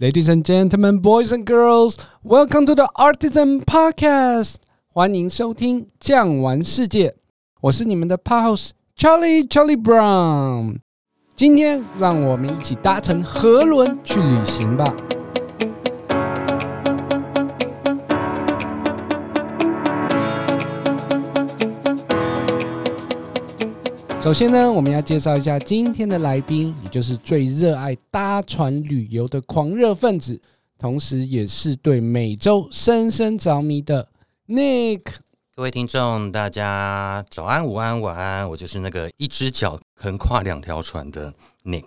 Ladies and gentlemen, boys and girls, welcome to the Artisan Podcast。欢迎收听《酱玩世界》，我是你们的 Pod-host Charlie Charlie Brown。今天让我们一起搭乘河轮去旅行吧。首先呢，我们要介绍一下今天的来宾，也就是最热爱搭船旅游的狂热分子，同时也是对美洲深深着迷的 Nick。各位听众，大家早安、午安、晚安，我就是那个一只脚横跨两条船的 Nick。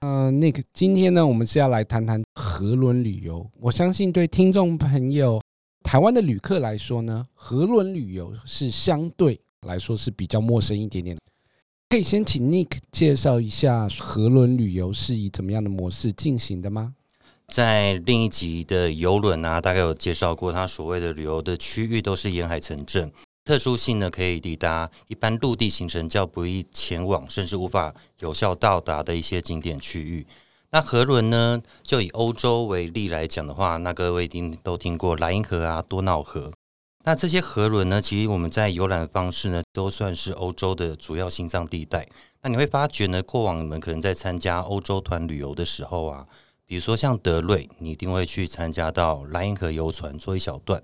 呃，Nick，今天呢，我们是要来谈谈河轮旅游。我相信对听众朋友、台湾的旅客来说呢，河轮旅游是相对来说是比较陌生一点点的。可以先请 Nick 介绍一下河轮旅游是以怎么样的模式进行的吗？在另一集的游轮啊，大概有介绍过，它所谓的旅游的区域都是沿海城镇，特殊性呢可以抵达一般陆地行程较不易前往，甚至无法有效到达的一些景点区域。那河轮呢，就以欧洲为例来讲的话，那各位一定都听过莱茵河啊、多瑙河。那这些河轮呢，其实我们在游览的方式呢，都算是欧洲的主要心脏地带。那你会发觉呢，过往你们可能在参加欧洲团旅游的时候啊，比如说像德瑞，你一定会去参加到莱茵河游船坐一小段。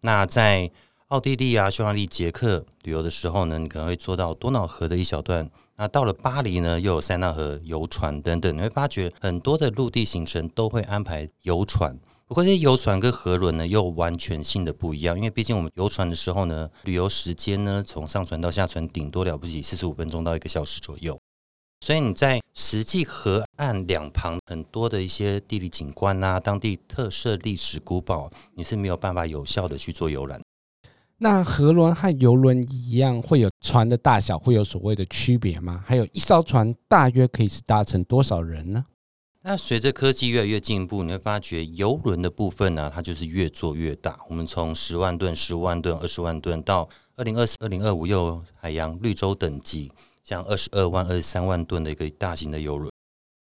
那在奥地利啊、匈牙利、捷克旅游的时候呢，你可能会坐到多瑙河的一小段。那到了巴黎呢，又有塞纳河游船等等。你会发觉很多的陆地行程都会安排游船。不过这些游船跟河轮呢，又完全性的不一样，因为毕竟我们游船的时候呢，旅游时间呢，从上船到下船顶多了不起四十五分钟到一个小时左右，所以你在实际河岸两旁很多的一些地理景观啊，当地特色历史古堡，你是没有办法有效的去做游览。那河轮和游轮一样，会有船的大小会有所谓的区别吗？还有一艘船大约可以是搭乘多少人呢？那随着科技越来越进步，你会发觉游轮的部分呢、它就是越做越大。我们从十万吨、十五万吨、二十万吨，到二零二四、二零二五又海洋绿洲等级，像二十二万、二十三万吨的一个大型的游轮。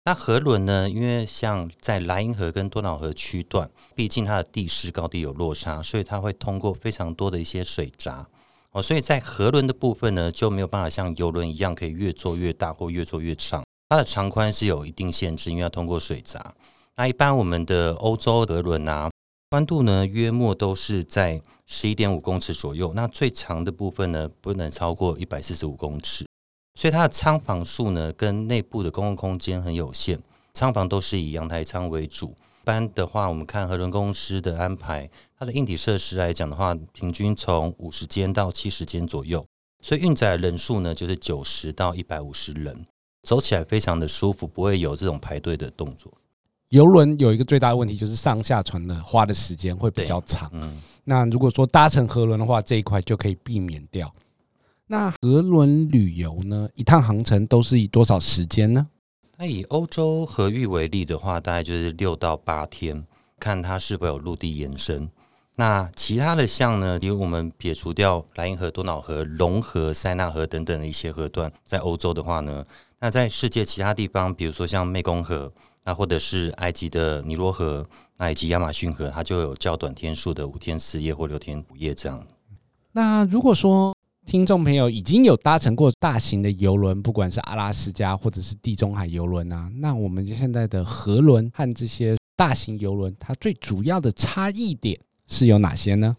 那河轮呢？因为像在莱茵河跟多瑙河区段，毕竟它的地势高低有落差，所以它会通过非常多的一些水闸哦，所以在河轮的部分呢，就没有办法像游轮一样可以越做越大或越做越长。它的长宽是有一定限制，因为要通过水闸。那一般我们的欧洲河轮啊，宽度呢约莫都是在十一点五公尺左右。那最长的部分呢，不能超过一百四十五公尺。所以它的舱房数呢，跟内部的公共空间很有限。舱房都是以阳台舱为主。一般的话，我们看河轮公司的安排，它的硬体设施来讲的话，平均从五十间到七十间左右。所以运载人数呢，就是九十到一百五十人。走起来非常的舒服，不会有这种排队的动作。游轮有一个最大的问题，就是上下船的花的时间会比较长。嗯，那如果说搭乘河轮的话，这一块就可以避免掉。那河轮旅游呢，一趟航程都是以多少时间呢？那以欧洲河域为例的话，大概就是六到八天，看它是否有陆地延伸。那其他的像呢，比如我们撇除掉莱茵河、多瑙河、龙河、塞纳河等等的一些河段，在欧洲的话呢。那在世界其他地方，比如说像湄公河，那或者是埃及的尼罗河，那以及亚马逊河，它就有较短天数的五天四夜或六天五夜这样。那如果说听众朋友已经有搭乘过大型的游轮，不管是阿拉斯加或者是地中海游轮啊，那我们现在的河轮和这些大型游轮，它最主要的差异点是有哪些呢？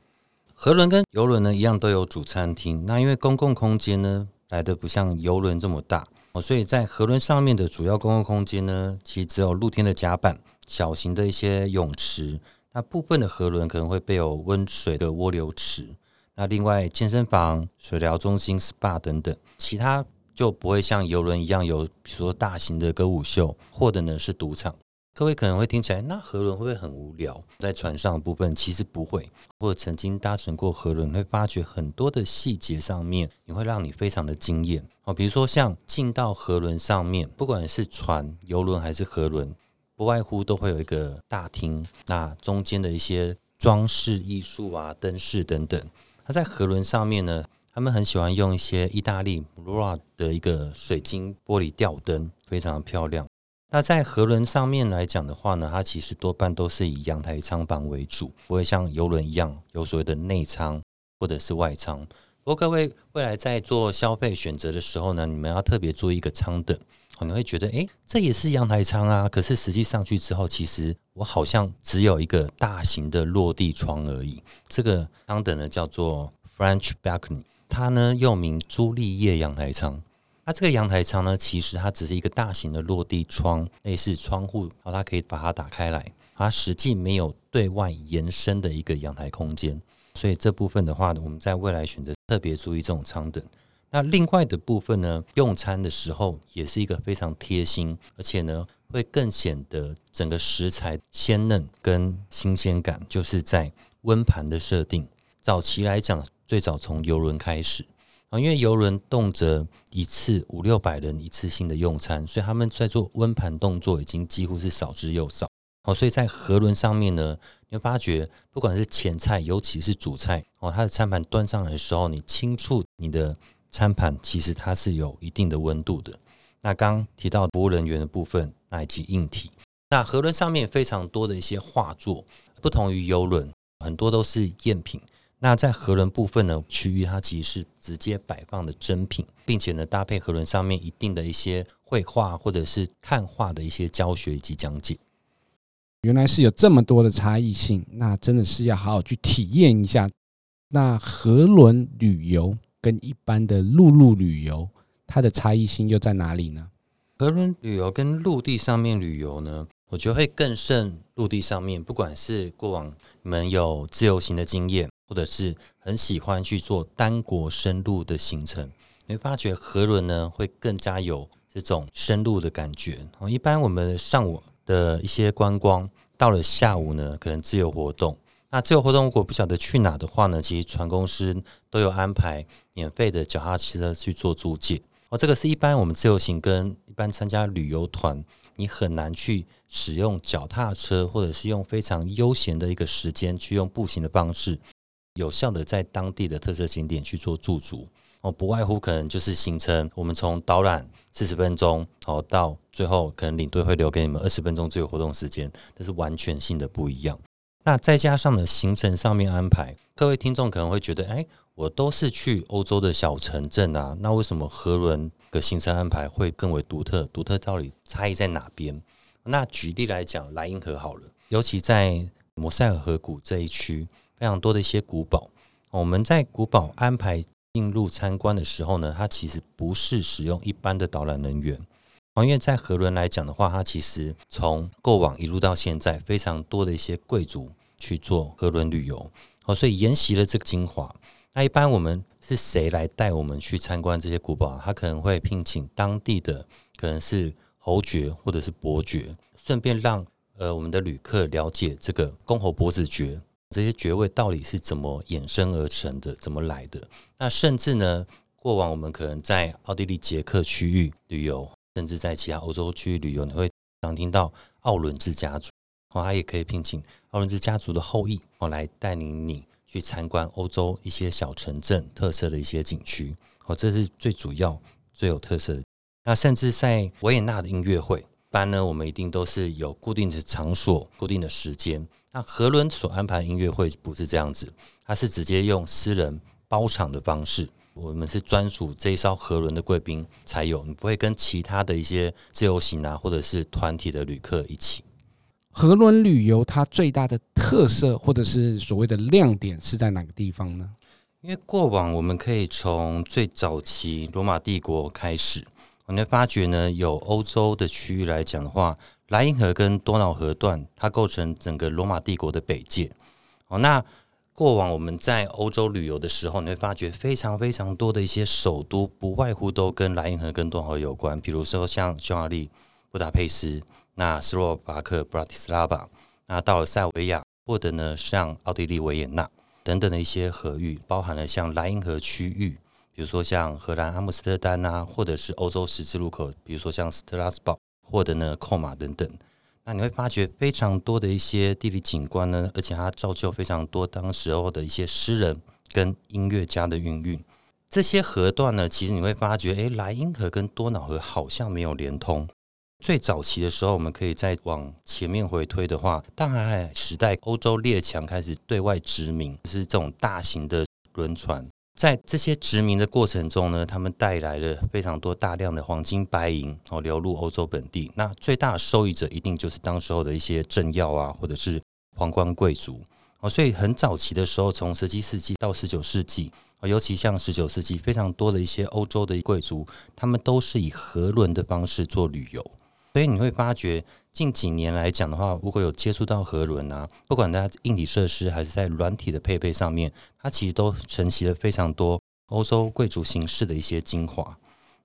河轮跟游轮呢一样都有主餐厅，那因为公共空间呢来的不像游轮这么大。所以在河轮上面的主要公共空间呢，其实只有露天的甲板、小型的一些泳池。那部分的河轮可能会备有温水的涡流池。那另外健身房、水疗中心、SPA 等等，其他就不会像游轮一样有，比如说大型的歌舞秀，或者呢是赌场。各位可能会听起来，那河轮会不会很无聊？在船上的部分其实不会，或者曾经搭乘过河轮，会发觉很多的细节上面，你会让你非常的惊艳哦。比如说像进到河轮上面，不管是船、游轮还是河轮，不外乎都会有一个大厅，那中间的一些装饰艺术啊、灯饰等等。它在河轮上面呢，他们很喜欢用一些意大利 Mura 的一个水晶玻璃吊灯，非常的漂亮。那在河轮上面来讲的话呢，它其实多半都是以阳台舱房为主，不会像游轮一样有所谓的内舱或者是外舱。不过各位未来在做消费选择的时候呢，你们要特别注意一个舱等，可能会觉得，诶，这也是阳台舱啊，可是实际上去之后，其实我好像只有一个大型的落地窗而已。这个舱等呢叫做 French Balcony，它呢又名朱丽叶阳台舱。它这个阳台舱呢，其实它只是一个大型的落地窗，类似窗户，然后它可以把它打开来，它实际没有对外延伸的一个阳台空间，所以这部分的话呢，我们在未来选择特别注意这种舱等。那另外的部分呢，用餐的时候也是一个非常贴心，而且呢会更显得整个食材鲜嫩跟新鲜感，就是在温盘的设定。早期来讲，最早从游轮开始。啊，因为邮轮动辄一次五六百人一次性的用餐，所以他们在做温盘动作已经几乎是少之又少。哦，所以在河轮上面呢，你会发觉不管是前菜，尤其是主菜，哦，它的餐盘端上来的时候，你轻触你的餐盘，其实它是有一定的温度的。那刚提到服务人员的部分，那以及硬体，那河轮上面非常多的一些画作，不同于邮轮，很多都是赝品。那在河轮部分呢，区域它其实是直接摆放的真品，并且呢搭配河轮上面一定的一些绘画或者是看画的一些教学以及讲解。原来是有这么多的差异性，那真的是要好好去体验一下。那河轮旅游跟一般的陆路旅游，它的差异性又在哪里呢？河轮旅游跟陆地上面旅游呢，我觉得会更胜陆地上面。不管是过往你们有自由行的经验。或者是很喜欢去做单国深入的行程，你会发觉河轮呢会更加有这种深入的感觉。一般我们上午的一些观光，到了下午呢可能自由活动。那自由活动如果不晓得去哪的话呢，其实船公司都有安排免费的脚踏车去做租借。哦，这个是一般我们自由行跟一般参加旅游团，你很难去使用脚踏车，或者是用非常悠闲的一个时间去用步行的方式。有效的在当地的特色景点去做驻足哦，不外乎可能就是行程，我们从导览四十分钟，好到最后可能领队会留给你们二十分钟自由活动时间，这是完全性的不一样。那再加上呢，行程上面安排，各位听众可能会觉得，哎，我都是去欧洲的小城镇啊，那为什么河轮的行程安排会更为独特？独特到底差异在哪边？那举例来讲，莱茵河好了，尤其在摩塞尔河谷这一区。非常多的一些古堡，我们在古堡安排进入参观的时候呢，它其实不是使用一般的导览人员，因为在河轮来讲的话，它其实从过往一路到现在，非常多的一些贵族去做河轮旅游，哦，所以沿袭了这个精华。那一般我们是谁来带我们去参观这些古堡？他可能会聘请当地的，可能是侯爵或者是伯爵，顺便让呃我们的旅客了解这个公侯伯子爵。这些爵位到底是怎么衍生而成的？怎么来的？那甚至呢，过往我们可能在奥地利、捷克区域旅游，甚至在其他欧洲区域旅游，你会常听到奥伦治家族，哦，他也可以聘请奥伦治家族的后裔，哦，来带领你去参观欧洲一些小城镇特色的一些景区，哦，这是最主要、最有特色的。那甚至在维也纳的音乐会，一般呢，我们一定都是有固定的场所、固定的时间。那河轮所安排音乐会不是这样子，它是直接用私人包场的方式，我们是专属这一艘河轮的贵宾才有，你不会跟其他的一些自由行啊，或者是团体的旅客一起。河轮旅游它最大的特色或者是所谓的亮点是在哪个地方呢？因为过往我们可以从最早期罗马帝国开始，我们发觉呢，有欧洲的区域来讲的话。莱茵河跟多瑙河段，它构成整个罗马帝国的北界。哦，那过往我们在欧洲旅游的时候，你会发觉非常非常多的一些首都，不外乎都跟莱茵河跟多瑙河有关。比如说像匈牙利布达佩斯，那斯洛伐克布拉提斯拉巴，那到了塞尔维亚，或者呢像奥地利维也纳等等的一些河域，包含了像莱茵河区域，比如说像荷兰阿姆斯特丹啊，或者是欧洲十字路口，比如说像斯特拉斯堡。或者呢，扣马等等，那你会发觉非常多的一些地理景观呢，而且它造就非常多当时候的一些诗人跟音乐家的韵韵。这些河段呢，其实你会发觉，诶，莱茵河跟多瑙河好像没有连通，最早期的时候，我们可以再往前面回推的话，大航海时代，欧洲列强开始对外殖民，就是这种大型的轮船。在这些殖民的过程中呢，他们带来了非常多大量的黄金白银哦流入欧洲本地。那最大的受益者一定就是当时候的一些政要啊，或者是皇冠贵族哦。所以很早期的时候，从十七世纪到十九世纪，尤其像十九世纪，非常多的一些欧洲的贵族，他们都是以河轮的方式做旅游。所以你会发觉，近几年来讲的话，如果有接触到河轮啊，不管它硬体设施还是在软体的配备上面，它其实都承袭了非常多欧洲贵族形式的一些精华。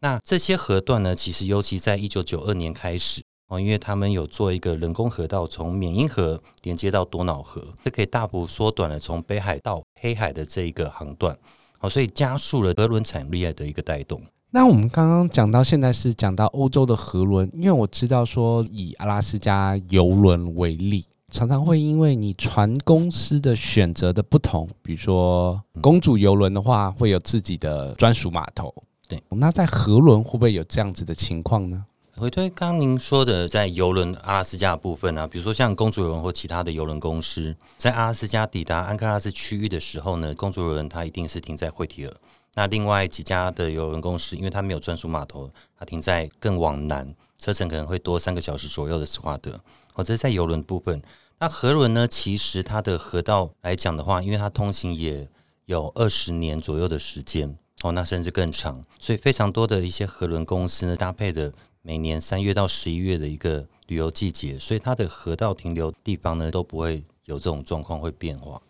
那这些河段呢，其实尤其在一九九二年开始哦，因为他们有做一个人工河道，从缅因河连接到多瑙河，这可以大幅缩短了从北海到黑海的这一个航段，哦，所以加速了河轮产业的一个带动。那我们刚刚讲到现在是讲到欧洲的河轮，因为我知道说以阿拉斯加游轮为例，常常会因为你船公司的选择的不同，比如说公主游轮的话，会有自己的专属码头。对，那在河轮会不会有这样子的情况呢？回推刚刚您说的，在游轮阿拉斯加的部分呢、啊，比如说像公主游轮或其他的游轮公司，在阿拉斯加抵达安克拉斯区域的时候呢，公主游轮它一定是停在惠提尔。那另外几家的邮轮公司，因为它没有专属码头，它停在更往南，车程可能会多三个小时左右的斯华德。哦，这是在邮轮部分。那河轮呢？其实它的河道来讲的话，因为它通行也有二十年左右的时间，哦，那甚至更长，所以非常多的一些河轮公司呢，搭配的每年三月到十一月的一个旅游季节，所以它的河道停留地方呢，都不会有这种状况会变化。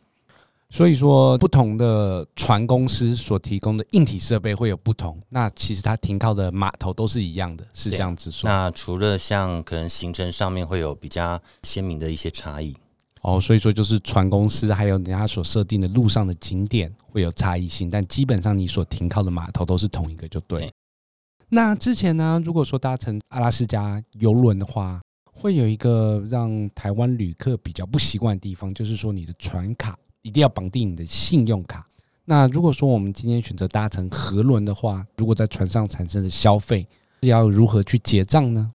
所以说，不同的船公司所提供的硬体设备会有不同。那其实它停靠的码头都是一样的，是这样子说。那除了像可能行程上面会有比较鲜明的一些差异哦，所以说就是船公司还有人家所设定的路上的景点会有差异性，但基本上你所停靠的码头都是同一个，就对。对。那之前呢，如果说搭乘阿拉斯加游轮的话，会有一个让台湾旅客比较不习惯的地方，就是说你的船卡。一定要绑定你的信用卡。那如果说我们今天选择搭乘河轮的话，如果在船上产生的消费是要如何去结账呢？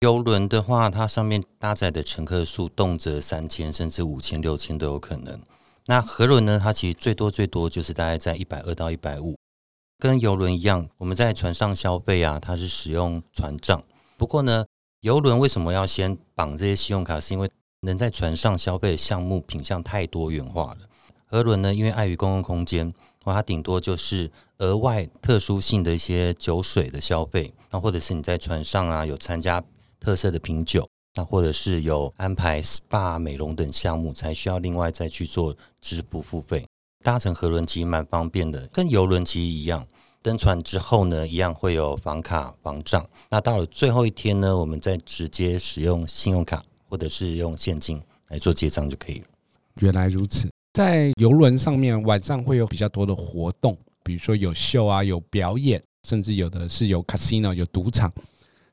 游轮的话，它上面搭载的乘客数动辄三千，甚至五千、六千都有可能。那河轮呢？它其实最多最多就是大概在一百二到一百五。跟游轮一样，我们在船上消费啊，它是使用船账。不过呢，游轮为什么要先绑这些信用卡？是因为能在船上消费的项目品相太多元化了。河轮呢，因为碍于公共空间，它顶多就是额外特殊性的一些酒水的消费，那或者是你在船上啊有参加特色的品酒，那或者是有安排 SPA 美容等项目，才需要另外再去做支付付费。搭乘河轮其实蛮方便的，跟游轮其实一样。登船之后呢，一样会有房卡房账。那到了最后一天呢，我们再直接使用信用卡。或者是用现金来做结账就可以了。原来如此，在游轮上面晚上会有比较多的活动，比如说有秀啊，有表演，甚至有的是有 casino 有赌场。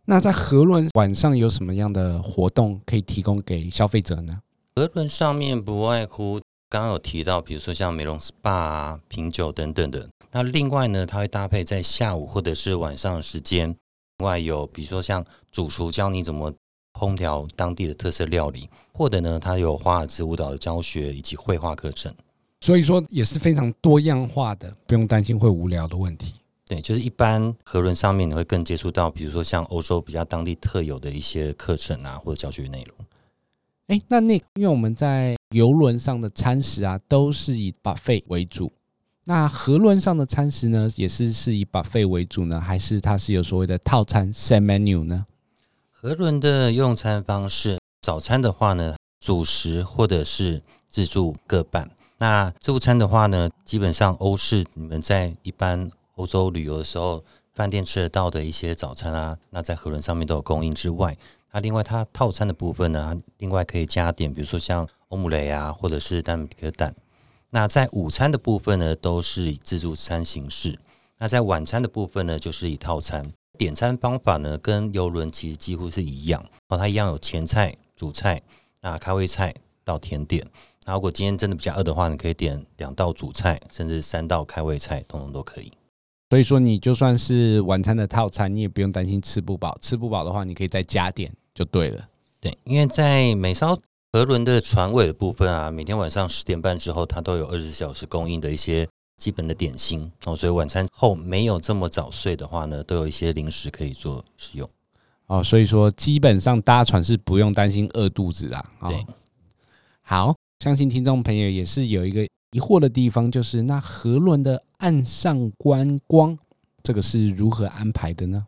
那在河轮晚上有什么样的活动可以提供给消费者呢？河轮上面不外乎刚刚有提到，比如说像美容 SPA 啊、品酒等等的。那另外呢，它会搭配在下午或者是晚上的时间，另外有比如说像主厨教你怎么。烹调当地的特色料理，或者呢，它有华尔兹舞蹈的教学以及绘画课程，所以说也是非常多样化的，不用担心会无聊的问题。对，就是一般河轮上面你会更接触到，比如说像欧洲比较当地特有的一些课程啊，或者教学内容。哎，那那因为我们在游轮上的餐食啊，都是以 buffet 为主，那河轮上的餐食呢，也是是以 buffet 为主呢，还是它是有所谓的套餐 set menu 呢？河轮的用餐方式，早餐的话呢，主食或者是自助各半。那自助餐的话呢，基本上欧式你们在一般欧洲旅游的时候，饭店吃得到的一些早餐啊，那在河轮上面都有供应之外，那另外它套餐的部分呢，另外可以加点，比如说像欧姆雷啊，或者是丹麦蛋。那在午餐的部分呢，都是以自助餐形式。那在晚餐的部分呢，就是以套餐。点餐方法呢，跟游轮其实几乎是一样哦，它一样有前菜、主菜、那开胃菜到甜点。那如果今天真的比较饿的话，你可以点两道主菜，甚至三道开胃菜，通通都可以。所以说你就算是晚餐的套餐，你也不用担心吃不饱。吃不饱的话，你可以再加点就对了。对，因为在美艘河轮的船尾的部分啊，每天晚上十点半之后，它都有二十四小时供应的一些基本的点心哦，所以晚餐后没有这么早睡的话呢，都有一些零食可以做使用。哦，所以说基本上搭船是不用担心饿肚子的。哦。对，好，相信听众朋友也是有一个疑惑的地方，就是那河轮的岸上观光，这个是如何安排的呢？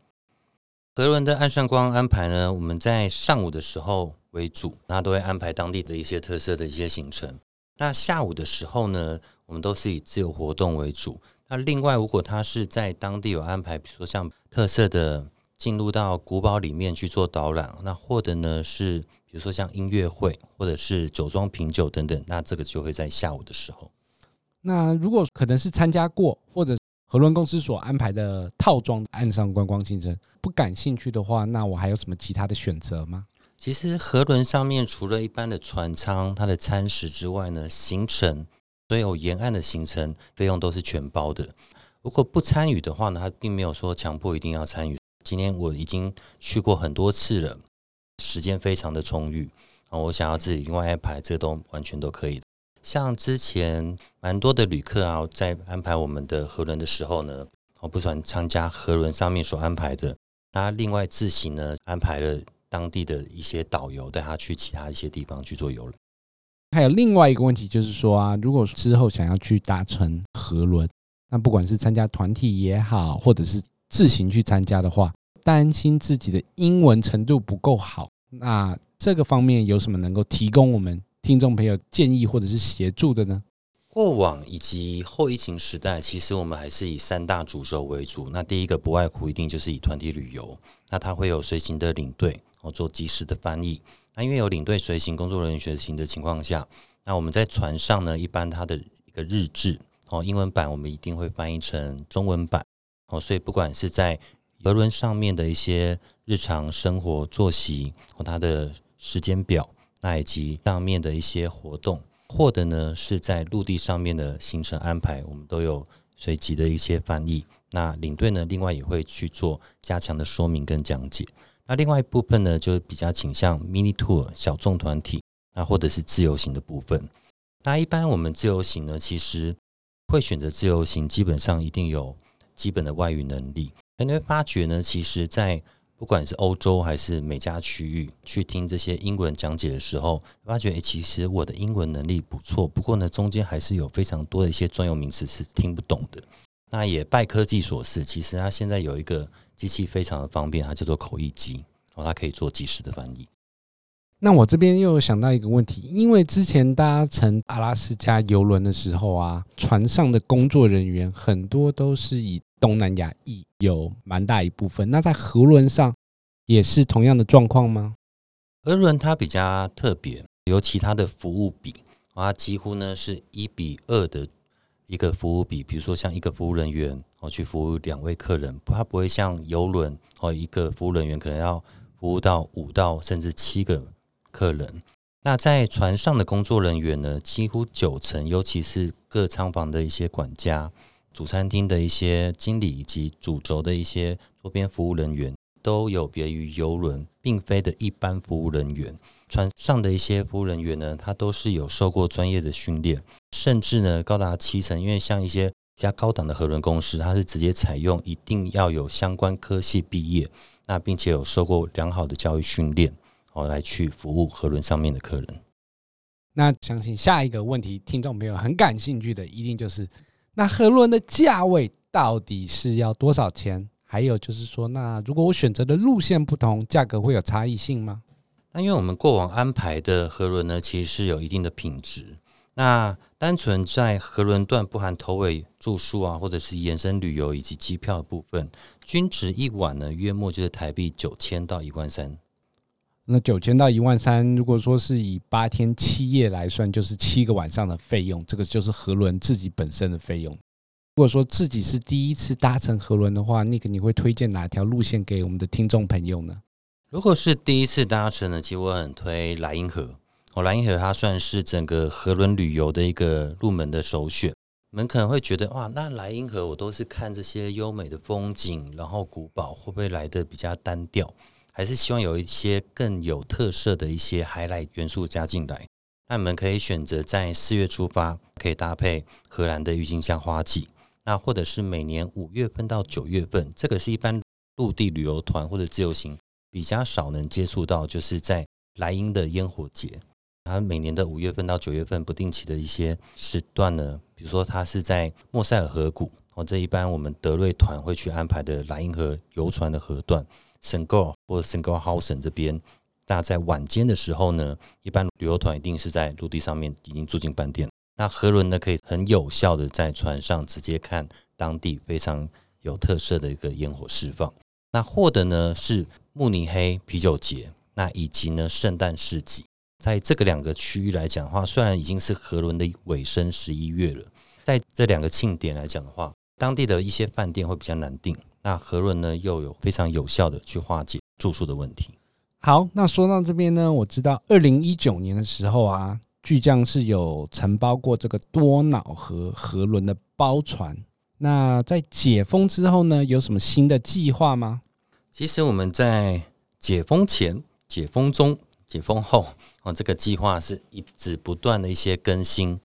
河轮的岸上观光安排呢，我们在上午的时候为主，那都会安排当地的一些特色的一些行程。那下午的时候呢，我们都是以自由活动为主。那另外，如果他是在当地有安排，比如说像特色的。进入到古堡里面去做导览，那或者呢是比如说像音乐会，或者是酒庄品酒等等，那这个就会在下午的时候。那如果可能是参加过或者河轮公司所安排的套装岸上观光行程不感兴趣的话，那我还有什么其他的选择吗？其实河轮上面除了一般的船舱、它的餐食之外呢，行程所有沿岸的行程费用都是全包的。如果不参与的话呢，他并没有说强迫一定要参与。今天我已经去过很多次了，时间非常的充裕啊！我想要自己另外安排，这都完全都可以。像之前蛮多的旅客啊，在安排我们的河轮的时候呢，我不喜欢参加河轮上面所安排的，他另外自行呢安排了当地的一些导游带他去其他一些地方去做游览。还有另外一个问题就是说啊，如果之后想要去搭乘河轮，那不管是参加团体也好，或者是自行去参加的话，担心自己的英文程度不够好，那这个方面有什么能够提供我们听众朋友建议或者是协助的呢？过往以及后疫情时代，其实我们还是以三大主轴为主。那第一个不外乎一定就是以团体旅游，那它会有随行的领队哦做即时的翻译。那因为有领队随行、工作人员随行的情况下，那我们在船上呢，一般它的一个日志哦，英文版我们一定会翻译成中文版。哦，所以不管是在游轮上面的一些日常生活作息和它的时间表，那以及上面的一些活动，或者呢是在陆地上面的行程安排，我们都有随即的一些翻译。那领队呢，另外也会去做加强的说明跟讲解。那另外一部分呢，就比较倾向 mini tour 小众团体，那或者是自由行的部分。那一般我们自由行呢，其实会选择自由行，基本上一定有。基本的外语能力，你会发觉呢，其实，在不管是欧洲还是美加区域，去听这些英文讲解的时候，发觉诶，其实我的英文能力不错。不过呢，中间还是有非常多的一些专有名词是听不懂的。那也拜科技所赐，其实它现在有一个机器非常的方便，它叫做口译机，哦，它可以做即时的翻译。那我这边又想到一个问题，因为之前搭乘阿拉斯加邮轮的时候啊，船上的工作人员很多都是以东南亚裔，有蛮大一部分。那在河轮上也是同样的状况吗？河轮它比较特别，尤其他的服务比，它几乎呢是一比二的一个服务比。比如说像一个服务人员哦去服务两位客人，它不会像邮轮哦一个服务人员可能要服务到五到甚至七个。客人，那在船上的工作人员呢，几乎九成，尤其是各舱房的一些管家、主餐厅的一些经理以及主轴的一些周边服务人员，都有别于邮轮，并非的一般服务人员。船上的一些服务人员呢，他都是有受过专业的训练，甚至呢高达七成。因为像一些比较高档的核轮公司，它是直接采用一定要有相关科系毕业，那并且有受过良好的教育训练。哦来去服务核轮上面的客人。那相信下一个问题，听众朋友很感兴趣的，一定就是那河轮的价位到底是要多少钱？还有就是说，那如果我选择的路线不同，价格会有差异性吗？那因为我们过往安排的河轮呢，其实是有一定的品质。那单纯在河轮段不含头尾住宿啊，或者是延伸旅游以及机票的部分，均值一晚呢，约莫就是台币九千到一万三。那九千到一万三，如果说是以八天七夜来算，就是七个晚上的费用，这个就是河轮自己本身的费用。如果说自己是第一次搭乘河轮的话，那个你会推荐哪条路线给我们的听众朋友呢？如果是第一次搭乘呢，其实我很推莱茵河。哦，莱茵河它算是整个河轮旅游的一个入门的首选。你们可能会觉得哇，那莱茵河我都是看这些优美的风景，然后古堡会不会来的比较单调？还是希望有一些更有特色的一些海来元素加进来？那你们可以选择在四月出发，可以搭配荷兰的郁金香花季，那或者是每年五月份到九月份，这个是一般陆地旅游团或者自由行比较少能接触到，就是在莱茵的烟火节。它每年的五月份到九月份不定期的一些时段呢，比如说它是在莫塞尔河谷，哦，这一般我们德瑞团会去安排的莱茵河游船的河段，圣戈尔或者圣戈尔豪森这边。那在晚间的时候呢，一般旅游团一定是在陆地上面已经住进饭店。那河轮呢，可以很有效的在船上直接看当地非常有特色的一个烟火释放。那获得呢是慕尼黑啤酒节，那以及呢圣诞市集。在这个两个区域来讲的话，虽然已经是河轮的尾声十一月了，在这两个庆典来讲的话，当地的一些饭店会比较难订。那河轮呢又有非常有效的去化解住宿的问题。好，那说到这边呢，我知道二零一九年的时候啊，巨匠是有承包过这个多瑙河河轮的包船。那在解封之后呢，有什么新的计划吗？其实我们在解封前、解封中、解封后，哦，这个计划是一直不断的一些更新。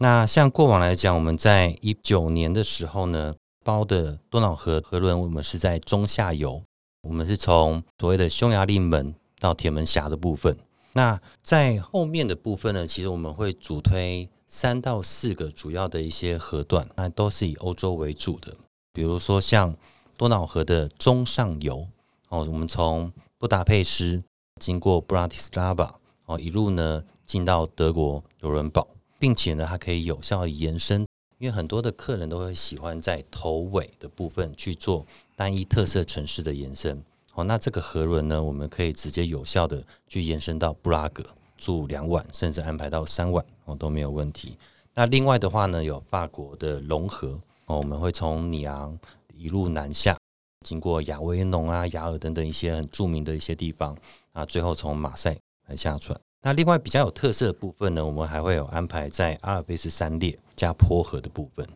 那像过往来讲，我们在一九年的时候呢，包的多瑙河河轮，我们是在中下游，我们是从所谓的匈牙利门。到铁门峡的部分，那在后面的部分呢，其实我们会主推三到四个主要的一些河段，那都是以欧洲为主的。比如说像多瑙河的中上游哦，我们从布达佩斯经过布拉提斯拉巴哦，一路呢进到德国卢伦堡，并且呢它可以有效延伸，因为很多的客人都会喜欢在头尾的部分去做单一特色城市的延伸。哦，那这个河轮呢，我们可以直接有效的去延伸到布拉格住两晚，甚至安排到三晚哦都没有问题。那另外的话呢，有法国的隆河哦，我们会从里昂一路南下，经过亚维农啊、雅尔等等一些很著名的一些地方啊，最后从马赛来下船。那另外比较有特色的部分呢，我们还会有安排在阿尔卑斯山列加坡河的部分。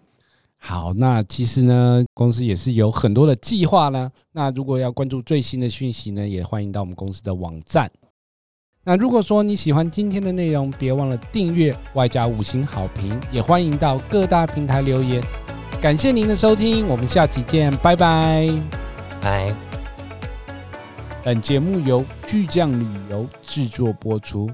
好，那其实呢，公司也是有很多的计划呢。那如果要关注最新的讯息呢，也欢迎到我们公司的网站。那如果说你喜欢今天的内容，别忘了订阅，外加五星好评，也欢迎到各大平台留言。感谢您的收听，我们下期见，拜拜，拜。本节目由巨匠旅游制作播出。